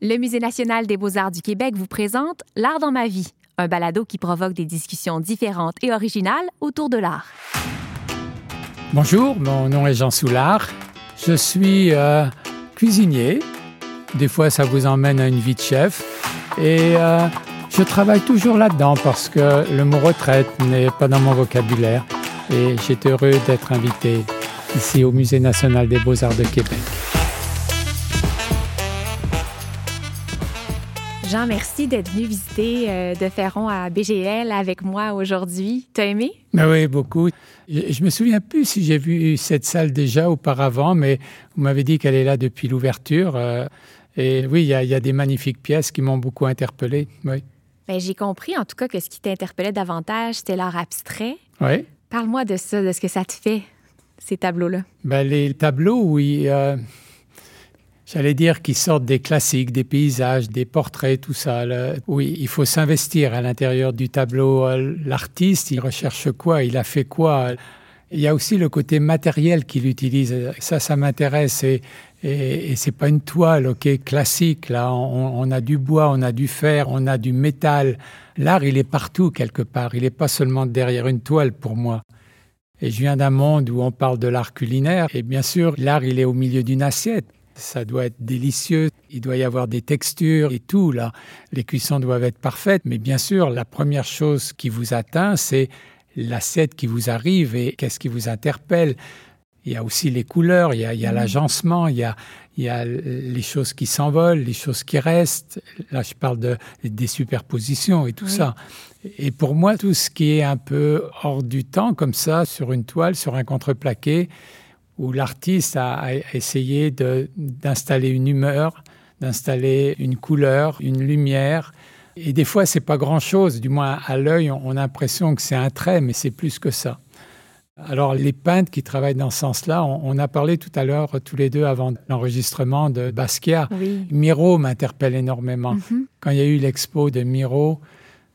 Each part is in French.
Le Musée national des beaux-arts du Québec vous présente L'art dans ma vie, un balado qui provoque des discussions différentes et originales autour de l'art. Bonjour, mon nom est Jean Soulard. Je suis euh, cuisinier. Des fois, ça vous emmène à une vie de chef. Et euh, je travaille toujours là-dedans parce que le mot retraite n'est pas dans mon vocabulaire. Et j'étais heureux d'être invité ici au Musée national des beaux-arts de Québec. Jean, merci d'être venu visiter euh, De Ferron à BGL avec moi aujourd'hui. T'as aimé? Ben oui, beaucoup. Je, je me souviens plus si j'ai vu cette salle déjà auparavant, mais vous m'avez dit qu'elle est là depuis l'ouverture. euh, et oui, il y, a- il y a des magnifiques pièces qui m'ont beaucoup interpellé. Oui. Ben, j'ai compris en tout cas que ce qui t'interpellait davantage, c'était l'art abstrait. Oui. Parle-moi de ça, de ce que ça te fait, ces tableaux-là. Ben, les tableaux, oui, euh, j'allais dire qu'ils sortent des classiques, des paysages, des portraits, tout ça. Oui, il faut s'investir à l'intérieur du tableau. Euh, L'artiste, il recherche quoi? Il a fait quoi? Il y a aussi le côté matériel qu'il utilise. Ça, ça m'intéresse. Et, et, et c'est pas une toile, ok, classique. Là, on a du bois, on a du fer, on a du métal. L'art, il est partout quelque part. Il n'est pas seulement derrière une toile pour moi. Et je viens d'un monde où on parle de l'art culinaire. Et bien sûr, l'art, il est au milieu d'une assiette. Ça doit être délicieux. Il doit y avoir des textures et tout, là. Les cuissons doivent être parfaites. Mais bien sûr, la première chose qui vous atteint, c'est l'assiette qui vous arrive et qu'est-ce qui vous interpelle. Il y a aussi les couleurs, il y a, a l'agencement, il y a, il y a les choses qui s'envolent, les choses qui restent. Là, je parle de, des superpositions et tout Oui. ça. Et pour moi, tout ce qui est un peu hors du temps, comme ça, sur une toile, sur un contreplaqué, où l'artiste a, a essayé d'installer une humeur, d'installer une couleur, une lumière. Et des fois, c'est pas grand-chose. Du moins, à l'œil, on, on a l'impression que c'est un trait, mais c'est plus que ça. Alors, les peintres qui travaillent dans ce sens-là, on, on a parlé tout à l'heure, tous les deux, avant l'enregistrement de Basquiat. Oui. Miro m'interpelle énormément. Mhm. Quand il y a eu l'expo de Miro,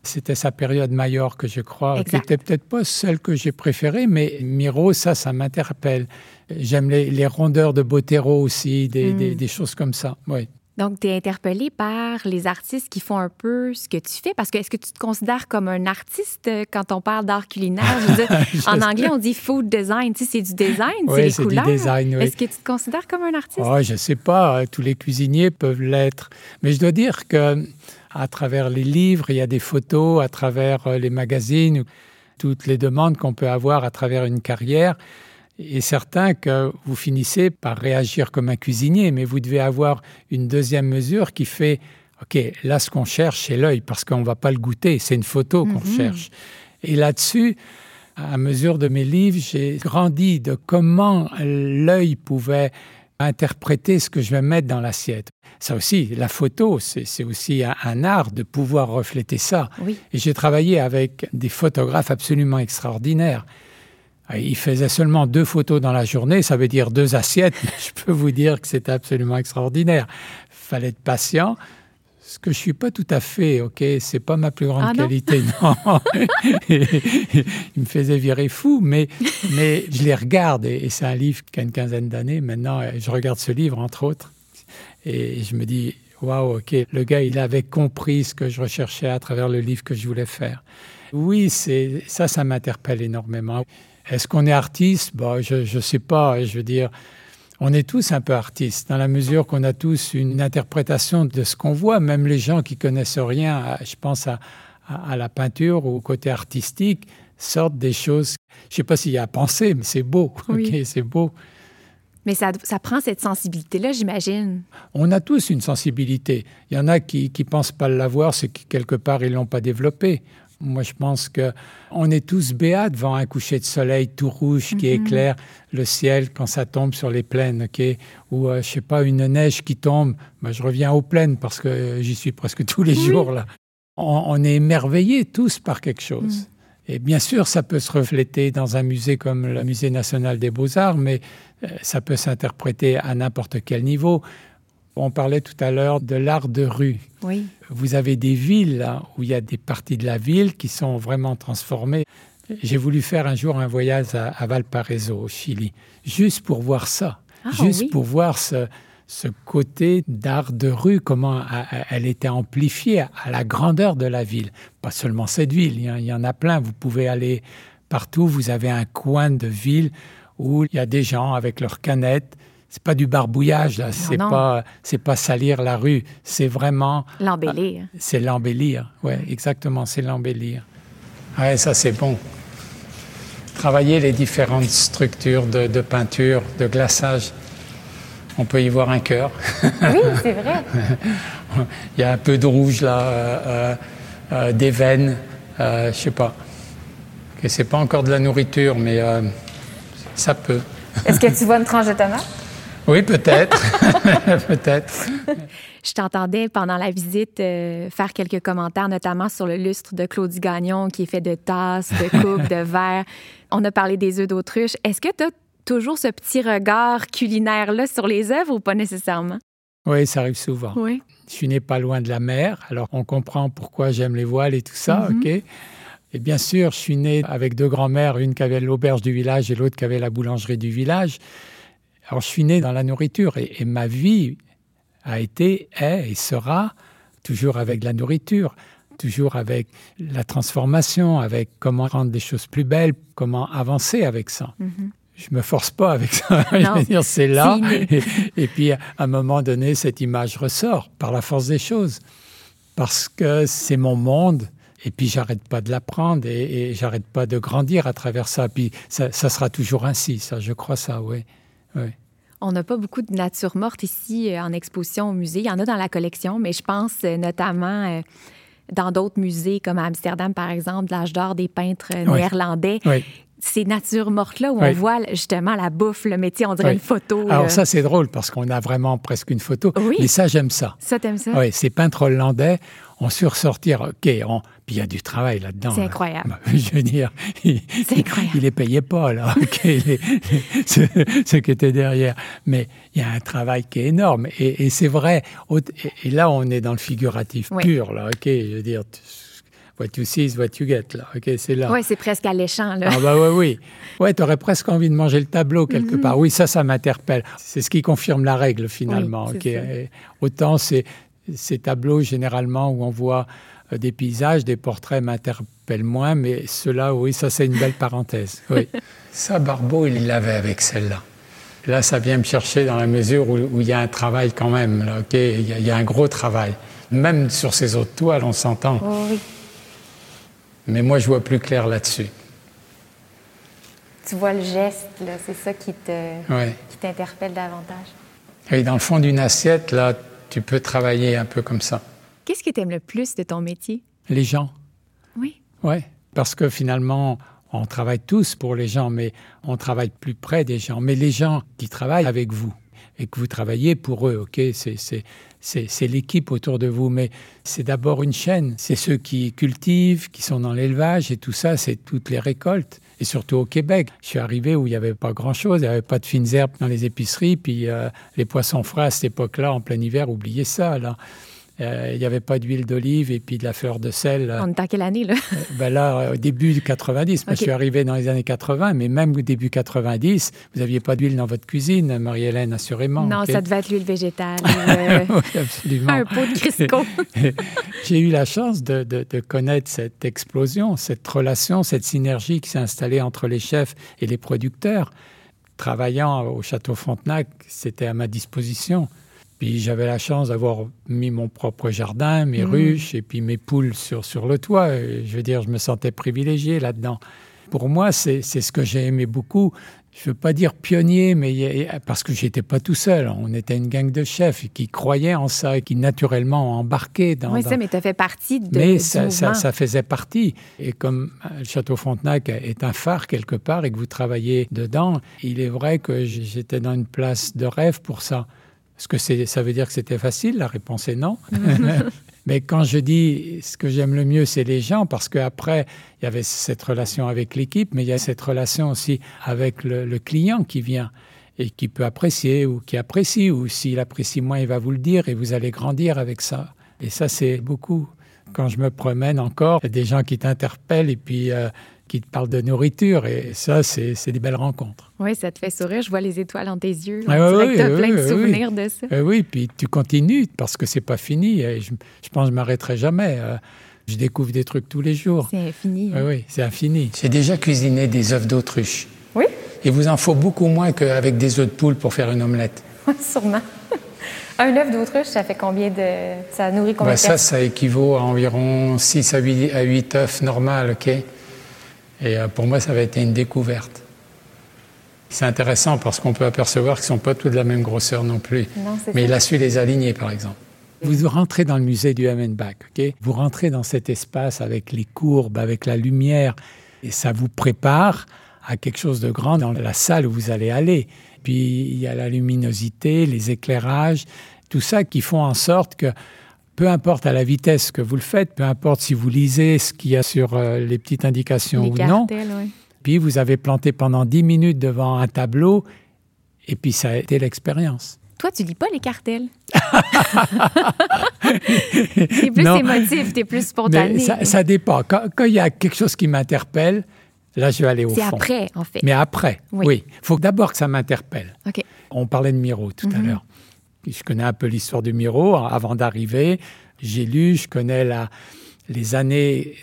c'était sa période Majorque, je crois, qui était peut-être pas celle que j'ai préférée, mais Miro, ça, ça m'interpelle. J'aime les, les rondeurs de Botero aussi, des, Mm. des- des choses comme ça. Oui. Donc, tu es interpellé par les artistes qui font un peu ce que tu fais. Parce que est-ce que tu te considères comme un artiste euh, quand on parle d'art culinaire? Je veux dire, en anglais, on dit food design. Tu sais, c'est du design, c'est Oui, les c'est du couleurs. design, oui. Est-ce que tu te considères comme un artiste? Oh, je sais pas, euh, tous les cuisiniers peuvent l'être. Mais je dois dire que à travers les livres, il y a des photos, à travers euh, les magazines, ou toutes les demandes qu'on peut avoir à travers une carrière. Et certain que vous finissez par réagir comme un cuisinier, mais vous devez avoir une deuxième mesure qui fait, OK, là, ce qu'on cherche, c'est l'œil, parce qu'on ne va pas le goûter, c'est une photo qu'on Mhm. cherche. Et là-dessus, à mesure de mes livres, j'ai grandi de comment l'œil pouvait interpréter ce que je vais mettre dans l'assiette. Ça aussi, la photo, c'est aussi un, un art de pouvoir refléter ça. Oui. Et j'ai travaillé avec des photographes absolument extraordinaires. Euh, Ils faisaient seulement deux photos dans la journée, ça veut dire deux assiettes. Je peux vous dire que c'était absolument extraordinaire. Fallait être patient. Ce que je suis pas tout à fait, ok, c'est pas ma plus grande Ah qualité, non. Il me faisait virer fou, mais, mais je les regarde et, et c'est un livre qui a une quinzaine d'années. Maintenant, je regarde ce livre, entre autres, et je me dis, waouh, ok, le gars, il avait compris ce que je recherchais à travers le livre que je voulais faire. Oui, c'est ça, ça m'interpelle énormément. Est-ce qu'on est artiste? Bon, Je ne sais pas. Je veux dire, on est tous un peu artistes, dans la mesure qu'on a tous une interprétation de ce qu'on voit, même les gens qui connaissent rien, à- je pense à, à- à la peinture ou au côté artistique, sortent des choses. Je ne sais pas s'il y a à penser, mais c'est beau. Oui. c'est beau. Mais ça, ça prend cette sensibilité-là, j'imagine. On a tous une sensibilité. Il y en a qui ne pensent pas l'avoir, c'est que quelque part, ils ne l'ont pas développée. Moi, je pense que on est tous béats devant un coucher de soleil tout rouge qui éclaire le ciel quand ça tombe sur les plaines, ok? Ou, euh, je sais pas, une neige qui tombe. Ben, je reviens aux plaines parce que euh, j'y suis presque tous les Oui. jours, là. On, on est émerveillés tous par quelque chose. Et bien sûr, ça peut se refléter dans un musée comme le Musée national des beaux-arts, mais euh, ça peut s'interpréter à n'importe quel niveau. On parlait tout à l'heure de l'art de rue. Oui. Vous avez des villes là, où il y a des parties de la ville qui sont vraiment transformées. J'ai voulu faire un jour un voyage à, à Valparaiso, au Chili, juste pour voir ça, Ah, juste oui. pour voir ce, ce côté d'art de rue, comment elle était amplifiée à la grandeur de la ville. Pas seulement cette ville, il y en a plein. Vous pouvez aller partout, vous avez un coin de ville où il y a des gens avec leurs canettes. C'est pas du barbouillage, là. C'est pas, c'est pas salir la rue. C'est vraiment. L'embellir. C'est l'embellir. Ouais, exactement. C'est l'embellir. Ouais, ça, c'est bon. Travailler les différentes structures de, de peinture, de glaçage on peut y voir un cœur. Oui, c'est vrai. Il y a un peu de rouge là, euh, euh, euh, des veines, je sais pas. Ce c'est pas encore de la nourriture, mais ça peut. Est-ce que tu vois une tranche de tomate? Oui, peut-être. peut-être. Je t'entendais pendant la visite faire quelques commentaires, notamment sur le lustre de Claudie Gagnon qui est fait de tasses, de coupes, de verres. On a parlé des œufs d'autruche. Est-ce que tu as toujours ce petit regard culinaire-là sur les œuvres ou pas nécessairement? Oui, ça arrive souvent. Oui. Je suis né pas loin de la mer, alors on comprend pourquoi j'aime les voiles et tout ça, mhm. OK? Et bien sûr, je suis né avec deux grands-mères, une qui avait l'auberge du village et l'autre qui avait la boulangerie du village. Alors je suis né dans la nourriture et, et ma vie a été, est et sera toujours avec la nourriture toujours avec la transformation, avec comment rendre les choses plus belles, comment avancer avec ça. Mhm je me force pas avec ça. je veux dire, c'est là. Et, puis, à un moment donné, cette image ressort par la force des choses. Parce que c'est mon monde. Et puis, j'arrête pas de l'apprendre et, et j'arrête pas de grandir à travers ça. Puis, ça, sera toujours ainsi, ça, je crois ça, oui. oui. On n'a pas beaucoup de nature morte ici euh, en exposition au musée. Il y en a dans la collection, mais je pense euh, notamment euh, dans d'autres musées, comme à Amsterdam, par exemple, l'âge d'or des peintres néerlandais. Oui ces natures mortes-là où on voit justement la bouffe, le métier, on dirait une photo. Alors ça, c'est drôle parce qu'on a vraiment presque une photo. Oui. Mais ça, j'aime ça. Ça, t'aimes ça? Oui, ces peintres hollandais ont su ressortir, OK, puis il y a du travail là-dedans. C'est incroyable. Bah, je veux dire, il, incroyable. il les payait pas, là, OK, ce, qui était derrière. Mais il y a un travail qui est énorme. Et, c'est vrai, et, là, on est dans le figuratif pur, là, OK, je veux dire what you see is what you get. Là. OK, c'est là. Oui, c'est presque alléchant. Là. Ah, bah oui, oui. Ouais, tu aurais presque envie de manger le tableau quelque mhm. part. Oui, ça, ça m'interpelle. C'est ce qui confirme la règle, finalement. OK. autant c'est ces tableaux, généralement, où on voit euh, des paysages, des portraits m'interpellent moins, mais cela, oui, ça, c'est une belle parenthèse. Oui. ça, Barbeau, il l'avait avec celle-là. Là, ça vient me chercher dans la mesure où, il y a un travail quand même. Là, OK, il y, a, un gros travail. Même sur ces autres toiles, on s'entend. Oh, oui. Mais moi, je vois plus clair là-dessus. Tu vois le geste, c'est ça qui, te, qui t'interpelle davantage. Et dans le fond d'une assiette, là, tu peux travailler un peu comme ça. Qu'est-ce que tu aimes le plus de ton métier? Les gens. Oui. Oui, parce que finalement, on travaille tous pour les gens, mais on travaille plus près des gens. Mais les gens qui travaillent avec vous et que vous travaillez pour eux, ok, c'est c'est l'équipe autour de vous, mais c'est d'abord une chaîne. C'est ceux qui cultivent, qui sont dans l'élevage et tout ça, c'est toutes les récoltes. Et surtout au Québec. Je suis arrivé où il n'y avait pas grand-chose, il n'y avait pas de fines herbes dans les épiceries, puis euh, les poissons frais à cette époque-là, en plein hiver, oubliez ça. Euh, il n'y avait pas d'huile d'olive et puis de la fleur de sel. On est en quelle année, là? Euh, ben là, au début du 90. Moi, je suis arrivé dans les années 80, mais même au début 90, vous n'aviez pas d'huile dans votre cuisine, Marie-Hélène, assurément. Non, ça devait être l'huile végétale. Euh, oui, absolument. Un pot de Crisco. J'ai eu la chance de, de, de, connaître cette explosion, cette relation, cette synergie qui s'est installée entre les chefs et les producteurs. Travaillant au Château Frontenac, c'était à ma disposition. Puis j'avais la chance d'avoir mis mon propre jardin, mes mmh. ruches et puis mes poules sur, sur le toit. je veux dire, je me sentais privilégié là-dedans. Pour moi, c'est ce que j'ai aimé beaucoup. Je ne veux pas dire pionnier, mais parce que j'étais pas tout seul. On était une gang de chefs qui croyaient en ça et qui naturellement embarquaient dans. Oui, ça, mais tu fait partie de. Mais ça, ça, ça, faisait partie. Et comme le Château Frontenac est un phare quelque part et que vous travaillez dedans, il est vrai que j'étais dans une place de rêve pour ça. Est-ce que ça veut dire que c'était facile? La réponse est non. Mais quand je dis ce que j'aime le mieux, c'est les gens, parce qu'après, il y avait cette relation avec l'équipe, mais il y a cette relation aussi avec le, client qui vient et qui peut apprécier ou qui apprécie, ou s'il apprécie moins, il va vous le dire et vous allez grandir avec ça. Et ça, c'est beaucoup quand je me promène encore, il y a des gens qui t'interpellent et puis euh, qui te parlent de nourriture. Et ça, c'est des belles rencontres. Oui, ça te fait sourire. Je vois les étoiles dans tes yeux. Ah, oui, tu as plein de souvenirs de ça. Eh oui, puis tu continues parce que c'est pas fini. Et je, je pense que je m'arrêterai jamais. Euh, je découvre des trucs tous les jours. C'est infini. Oui, oui c'est infini. J'ai déjà cuisiné des œufs d'autruche. Oui? Il vous en faut beaucoup moins qu'avec des œufs de poule pour faire une omelette. Oui, sûrement. Un œuf d'autruche, ça fait combien de. Ça nourrit combien ben, Ça, ça équivaut à environ 6 à 8, à 8 œufs normaux, OK? Et euh, pour moi, ça va être une découverte. C'est intéressant parce qu'on peut apercevoir qu'ils ne sont pas tous de la même grosseur non plus. Non, Mais il a su les aligner, par exemple. Vous rentrez dans le musée du Hamenbach, OK? Vous rentrez dans cet espace avec les courbes, avec la lumière, et ça vous prépare à quelque chose de grand dans la salle où vous allez aller. Puis il y a la luminosité, les éclairages, tout ça qui font en sorte que peu importe à la vitesse que vous le faites, peu importe si vous lisez ce qu'il y a sur euh, les petites indications ou non, puis vous avez planté pendant 10 minutes devant un tableau et puis ça a été l'expérience. Toi, tu lis pas les cartels? t'es plus émotif, t'es plus spontané. ça, ça, dépend. Quand il y a quelque chose qui m'interpelle, Là, je vais aller au fond. C'est après, en fait. Mais après, oui. Il faut d'abord que ça m'interpelle. On parlait de Miro tout à mhm. l'heure. Je connais un peu l'histoire du Miro avant d'arriver. J'ai lu, je connais la, les années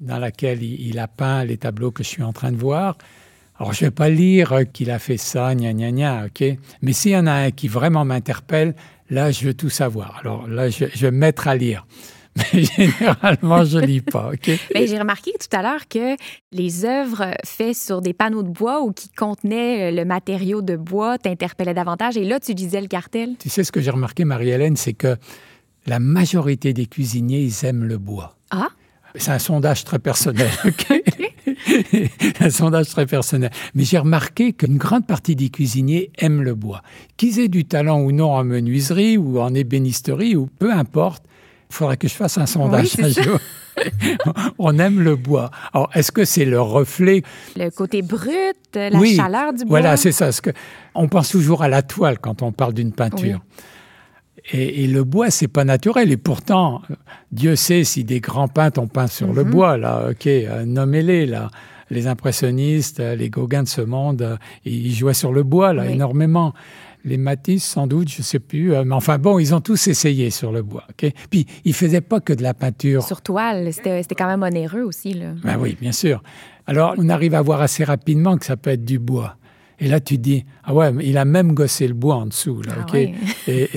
dans lesquelles il, a peint les tableaux que je suis en train de voir. Alors, je ne vais pas lire qu'il a fait ça, gna gna gna, ok Mais s'il y en a un qui vraiment m'interpelle, là, je veux tout savoir. Alors là, je, je vais me mettre à lire. Mais généralement, je lis pas. Ben, j'ai remarqué tout à l'heure que les œuvres faites sur des panneaux de bois ou qui contenaient euh, le matériau de bois t'interpellaient davantage. Et là, tu lisais le cartel. Tu sais ce que j'ai remarqué, Marie-Hélène, c'est que la majorité des cuisiniers, ils aiment le bois. Ah? C'est un sondage très personnel, un sondage très personnel. Mais j'ai remarqué qu'une grande partie des cuisiniers aiment le bois. Qu'ils aient du talent ou non en menuiserie ou en ébénisterie ou peu importe, il faudrait que je fasse un sondage on aime le bois. Alors, est-ce que c'est le reflet? Le côté brut, la chaleur du bois? Voilà, c'est ça. Que on pense toujours à la toile quand on parle d'une peinture. Et, le bois, c'est pas naturel. Et pourtant, Dieu sait si des grands peintres ont peint sur le mhm. bois. Là, ok, euh, nommez-les là. Les impressionnistes, les Gauguins de ce monde, euh, ils jouaient sur le bois là énormément les Matisse, sans doute, je ne sais plus. Euh, mais enfin bon, ils ont tous essayé sur le bois. Puis, ils ne faisaient pas que de la peinture. Sur toile, c'était quand même onéreux aussi. Là. Ben oui, bien sûr. Alors, on arrive à voir assez rapidement que ça peut être du bois. Et là, tu dis, ah ouais, il a même gossé le bois en dessous. Là, ah et,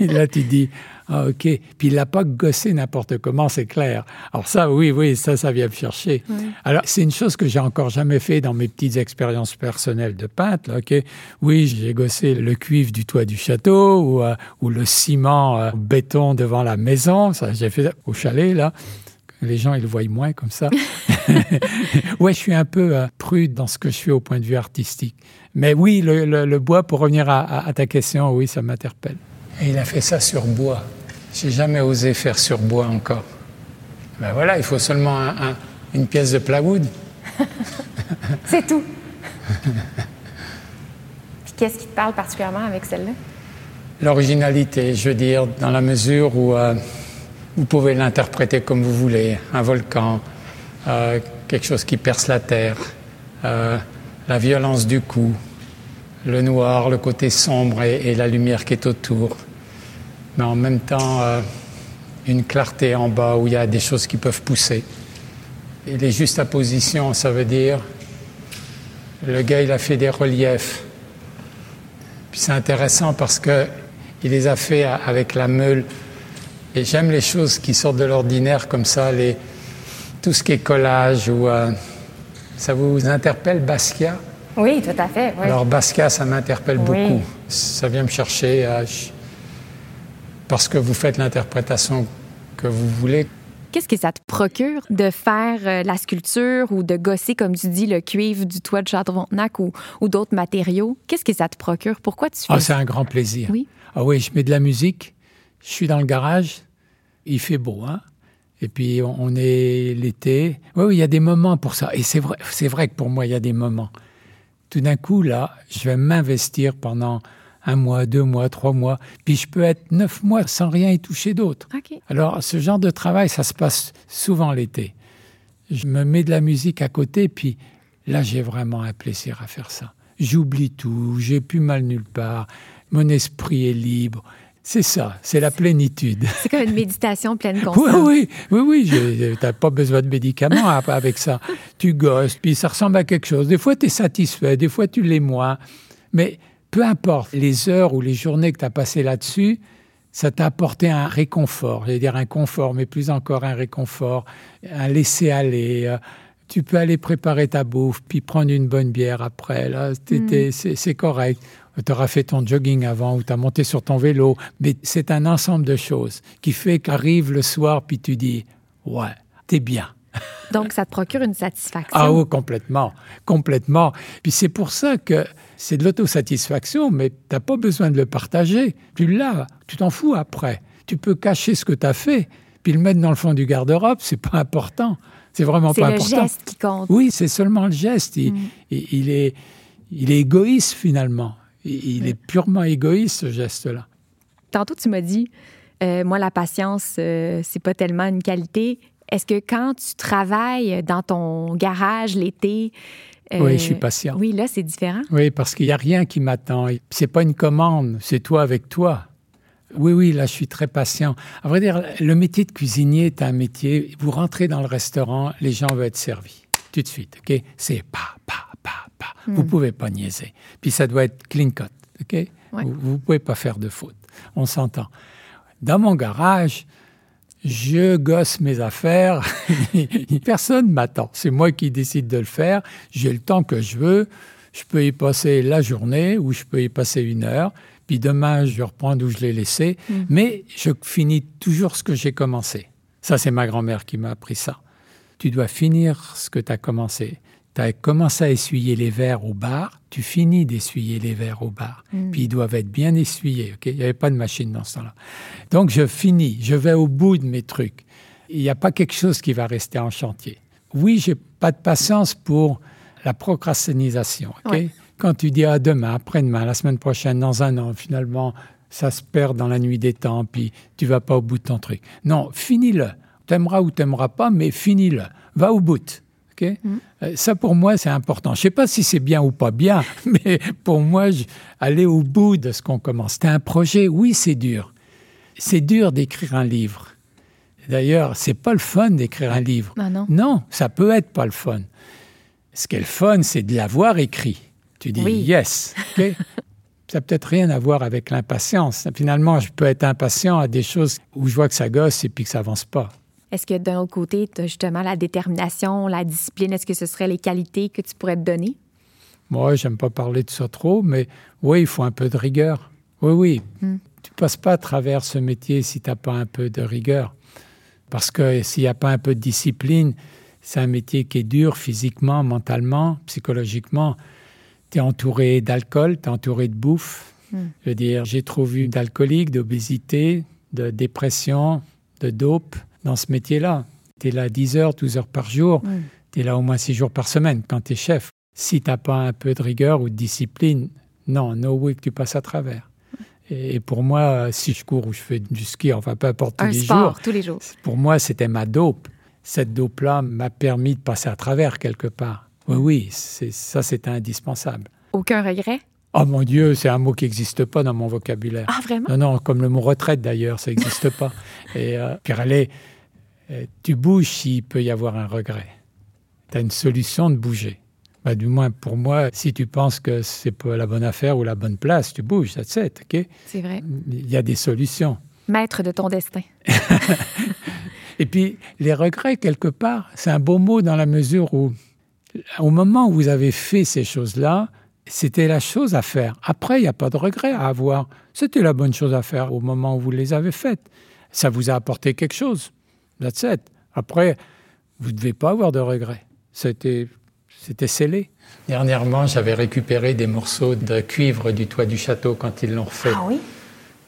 là, tu dis, ah, OK. Puis il l'a pas gossé n'importe comment, c'est clair. Alors ça, oui, oui, ça, ça vient me chercher. Alors, c'est une chose que j'ai encore jamais fait dans mes petites expériences personnelles de peintre. Là, OK. Oui, j'ai gossé le cuivre du toit du château ou, euh, ou le ciment euh, béton devant la maison. Ça, j'ai fait au chalet, là. Les gens, ils le voient moins comme ça. ouais, je suis un peu euh, prude dans ce que je fais au point de vue artistique. Mais oui, le, bois, pour revenir à ta question, oui, ça m'interpelle. Et il a fait ça sur bois. J'ai jamais osé faire sur bois encore. Ben voilà, il faut seulement une pièce de plywood. C'est tout. Puis qu'est-ce qui te parle particulièrement avec celle-là? L'originalité, je veux dire, dans la mesure où euh, vous pouvez l'interpréter comme vous voulez. Un volcan, euh, quelque chose qui perce la terre, euh, la violence du coup, le noir, le côté sombre et, la lumière qui est autour. Mais en même temps, euh, une clarté en bas où il y a des choses qui peuvent pousser. Et les juxtapositions, ça veut dire, le gars, il a fait des reliefs. Puis c'est intéressant parce que il les a fait avec la meule. Et j'aime les choses qui sortent de l'ordinaire comme ça, tout ce qui est collage ou euh, ça vous interpelle Basquiat? Oui, tout à fait. Alors, Basquiat, ça m'interpelle beaucoup. Ça vient me chercher parce que vous faites l'interprétation que vous voulez. Qu'est-ce que ça te procure de faire euh, la sculpture ou de gosser, comme tu dis, le cuivre du toit de Château-Frontenac ou, ou d'autres matériaux? Qu'est-ce que ça te procure? Pourquoi tu fais ah, C'est un grand plaisir. Oui. Ah oui, je mets de la musique, je suis dans le garage, il fait beau, hein? Et puis on est l'été. Oui, oui, il y a des moments pour ça. Et c'est vrai, c'est vrai que pour moi, il y a des moments tout d'un coup, là, je vais m'investir pendant un mois, deux mois, trois mois, puis je peux être neuf mois sans rien y toucher d'autre. Alors, ce genre de travail, ça se passe souvent l'été. Je me mets de la musique à côté, puis là, j'ai vraiment un plaisir à faire ça. J'oublie tout, j'ai plus mal nulle part, mon esprit est libre. C'est ça, c'est la plénitude. C'est comme une méditation pleine conscience. Oui, oui, oui, oui. Tu n'as pas besoin de médicaments avec ça. Tu gosses, puis ça ressemble à quelque chose. Des fois, tu es satisfait, des fois, tu l'es moins. Mais peu importe les heures ou les journées que tu as passées là-dessus, ça t'a apporté un réconfort. J'allais dire un confort, mais plus encore un réconfort, un laisser-aller. Euh, tu peux aller préparer ta bouffe, puis prendre une bonne bière après. Là, mm. c'est correct tu auras fait ton jogging avant ou tu as monté sur ton vélo, mais c'est un ensemble de choses qui fait qu'arrive le soir, puis tu dis, ouais, t'es bien. Donc, ça te procure une satisfaction. Ah oui, complètement, complètement. Puis c'est pour ça que c'est de l'autosatisfaction, mais tu n'as pas besoin de le partager. Tu l'as, tu t'en fous après. Tu peux cacher ce que tu as fait, puis le mettre dans le fond du garde-robe, c'est pas important. C'est vraiment pas important. C'est le geste qui compte. Oui, c'est seulement le geste. Mm. il, est, il est égoïste finalement. Il est purement égoïste, ce geste-là. Tantôt, tu m'as dit, euh, moi, la patience, euh, c'est pas tellement une qualité. Est-ce que quand tu travailles dans ton garage l'été, euh, oui, je suis patient. Oui, là, c'est différent? Oui, parce qu'il n'y a rien qui m'attend. C'est pas une commande, c'est toi avec toi. Oui, oui, là, je suis très patient. À vrai dire, le métier de cuisinier est un métier. Vous rentrez dans le restaurant, les gens veulent être servis tout de suite. Ok, c'est pas, pas, pas, pas. Vous hmm. pouvez pas niaiser. Puis ça doit être clean cut. Ok, vous, ne pouvez pas faire de faute. On s'entend. Dans mon garage, je gosse mes affaires. Personne m'attend. C'est moi qui décide de le faire. J'ai le temps que je veux. Je peux y passer la journée ou je peux y passer une heure. Puis demain, je reprends d'où je l'ai laissé. Hmm. Mais je finis toujours ce que j'ai commencé. Ça, c'est ma grand-mère qui m'a appris ça. Tu dois finir ce que tu as commencé tu as commencé à essuyer les verres au bar, tu finis d'essuyer les verres au bar. Mm. Puis ils doivent être bien essuyés. ok? Il n'y avait pas de machine dans ce temps-là. Donc je finis, je vais au bout de mes trucs. Il n'y a pas quelque chose qui va rester en chantier. Oui, j'ai pas de patience pour la procrastinisation. Quand tu dis à demain, après-demain, la semaine prochaine, dans un an, finalement, ça se perd dans la nuit des temps, puis tu vas pas au bout de ton truc. Non, finis-le. T'aimeras ou t'aimeras pas, mais finis-le. Va au bout. Mm. Euh, ça, pour moi, c'est important. Je ne sais pas si c'est bien ou pas bien, mais pour moi, aller au bout de ce qu'on commence. C'est un projet, oui, c'est dur. C'est dur d'écrire un livre. D'ailleurs, c'est pas le fun d'écrire un livre. Ah non. non, ça peut être pas le fun. Ce qui est le fun, c'est de l'avoir écrit. Tu dis yes. ça n'a peut-être rien à voir avec l'impatience. Finalement, je peux être impatient à des choses où je vois que ça gosse et puis que ça avance pas. Est-ce que d'un autre côté, tu as justement la détermination, la discipline? Est-ce que ce seraient les qualités que tu pourrais te donner? Moi, j'aime pas parler de ça trop, mais oui, il faut un peu de rigueur. Oui, oui. Hmm. Tu passes pas à travers ce métier si tu n'as pas un peu de rigueur. Parce que s'il n'y a pas un peu de discipline, c'est un métier qui est dur physiquement, mentalement, psychologiquement. Tu es entouré d'alcool, tu es entouré de bouffe. Hmm. Je veux dire, j'ai trop vu d'alcooliques, d'obésité, de dépression, de dope dans ce métier-là. Tu es là 10 heures, 12 heures par jour, tu es là au moins 6 jours par semaine quand tu es chef. Si tu n'as pas un peu de rigueur ou de discipline, non, no way que tu passes à travers. Et pour moi, si je cours ou je fais du ski, enfin peu importe tous, un les, sport, jours, tous les jours, pour moi, c'était ma dope. Cette dope-là m'a permis de passer à travers quelque part. Oui, oui, ça, c'est indispensable. Aucun regret? Oh mon Dieu, c'est un mot qui n'existe pas dans mon vocabulaire. Ah, vraiment? Non, non, comme le mot retraite d'ailleurs, ça n'existe pas. Et euh, allez, euh, tu bouges s'il peut y avoir un regret. Tu as une solution de bouger. Bah, du moins, pour moi, si tu penses que c'est pas la bonne affaire ou la bonne place, tu bouges, ça c'est, OK? C'est vrai. Il y a des solutions. Maître de ton destin. Et puis, les regrets, quelque part, c'est un beau mot dans la mesure où, au moment où vous avez fait ces choses-là, c'était la chose à faire. Après, il n'y a pas de regret à avoir. C'était la bonne chose à faire au moment où vous les avez faites. Ça vous a apporté quelque chose. That's Après, vous ne devez pas avoir de regrets. C'était, c'était scellé. Dernièrement, j'avais récupéré des morceaux de cuivre du toit du château quand ils l'ont refait. Ah oui?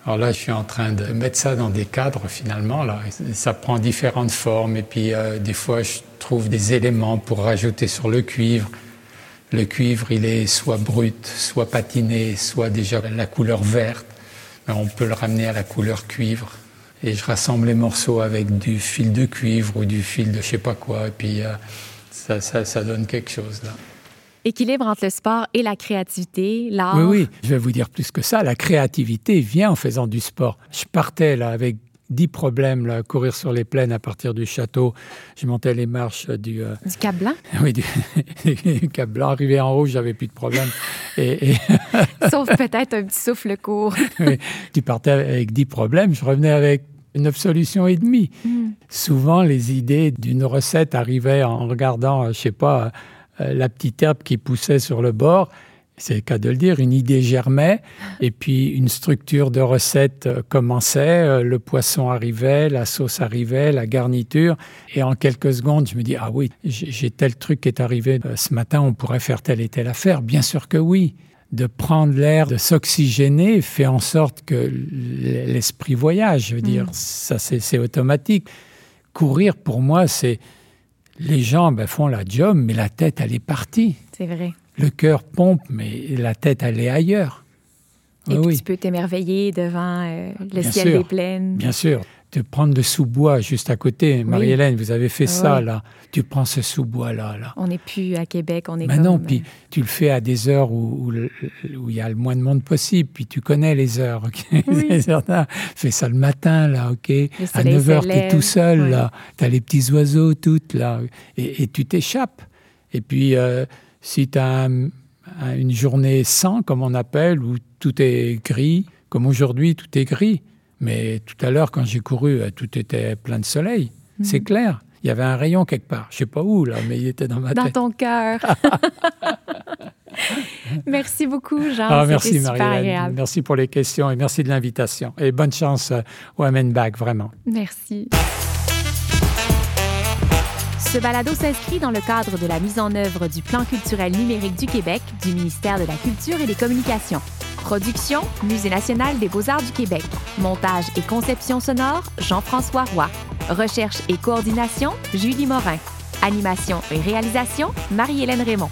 Alors là, je suis en train de mettre ça dans des cadres finalement. Là. Ça prend différentes formes et puis euh, des fois, je trouve des éléments pour rajouter sur le cuivre. Le cuivre, il est soit brut, soit patiné, soit déjà la couleur verte. Mais on peut le ramener à la couleur cuivre. Et je rassemble les morceaux avec du fil de cuivre ou du fil de je sais pas quoi. Et puis euh, ça, ça, ça donne quelque chose là. Équilibre entre le sport et la créativité, l'art. Oui, oui, je vais vous dire plus que ça. La créativité vient en faisant du sport. Je partais là avec dix problèmes là, à courir sur les plaines à partir du château. Je montais les marches du... Euh, du Cap Blanc? Oui, du, Cap Blanc. Arrivé en haut, j'avais plus de problème. Et, Sauf peut-être un petit souffle court. oui, tu partais avec dix problèmes, je revenais avec neuf solutions et demie. Mm. Souvent, les idées d'une recette arrivaient en regardant, je sais pas, euh, la petite herbe qui poussait sur le bord c'est le cas de le dire, une idée germait et puis une structure de recette euh, commençait, euh, le poisson arrivait, la sauce arrivait, la garniture et en quelques secondes, je me dis ah oui, j'ai tel truc qui est arrivé euh, ce matin, on pourrait faire telle et telle affaire. Bien sûr que oui. De prendre l'air, de s'oxygéner fait en sorte que l'esprit voyage. Je veux dire, mm. ça c'est automatique. Courir pour moi, c'est les jambes font la job, mais la tête elle est partie. C'est vrai le cœur pompe, mais la tête, elle est ailleurs. Et puis tu peux t'émerveiller devant euh, le ciel des plaines. Bien sûr. De prendre le sous-bois juste à côté. Marie-Hélène, vous avez fait ça, là. Tu prends ce sous-bois-là. Là. On n'est plus à Québec, on est Mais non, puis tu le fais à des heures où, où, il y a le moins de monde possible. Puis tu connais les heures. Certains fais ça le matin, là, OK? À 9 h, tu es tout seul, là. Tu as les petits oiseaux, toutes, là. Et, tu t'échappes. Et puis... Euh, si tu as une journée sans, comme on appelle, où tout est gris, comme aujourd'hui, tout est gris. Mais tout à l'heure, quand j'ai couru, euh, tout était plein de soleil. Mhm. C'est clair. Il y avait un rayon quelque part. Je sais pas où, là, mais il était dans ma tête. Dans ton cœur. merci beaucoup, Jean. Ah, merci, marie Merci pour les questions et merci de l'invitation. Et bonne chance euh, au Amen vraiment. Merci. Ce balado s'inscrit dans le cadre de la mise en œuvre du Plan culturel numérique du Québec du ministère de la Culture et des Communications. Production, Musée national des beaux-arts du Québec. Montage et conception sonore, Jean-François Roy. Recherche et coordination, Julie Morin. Animation et réalisation, Marie-Hélène Raymond.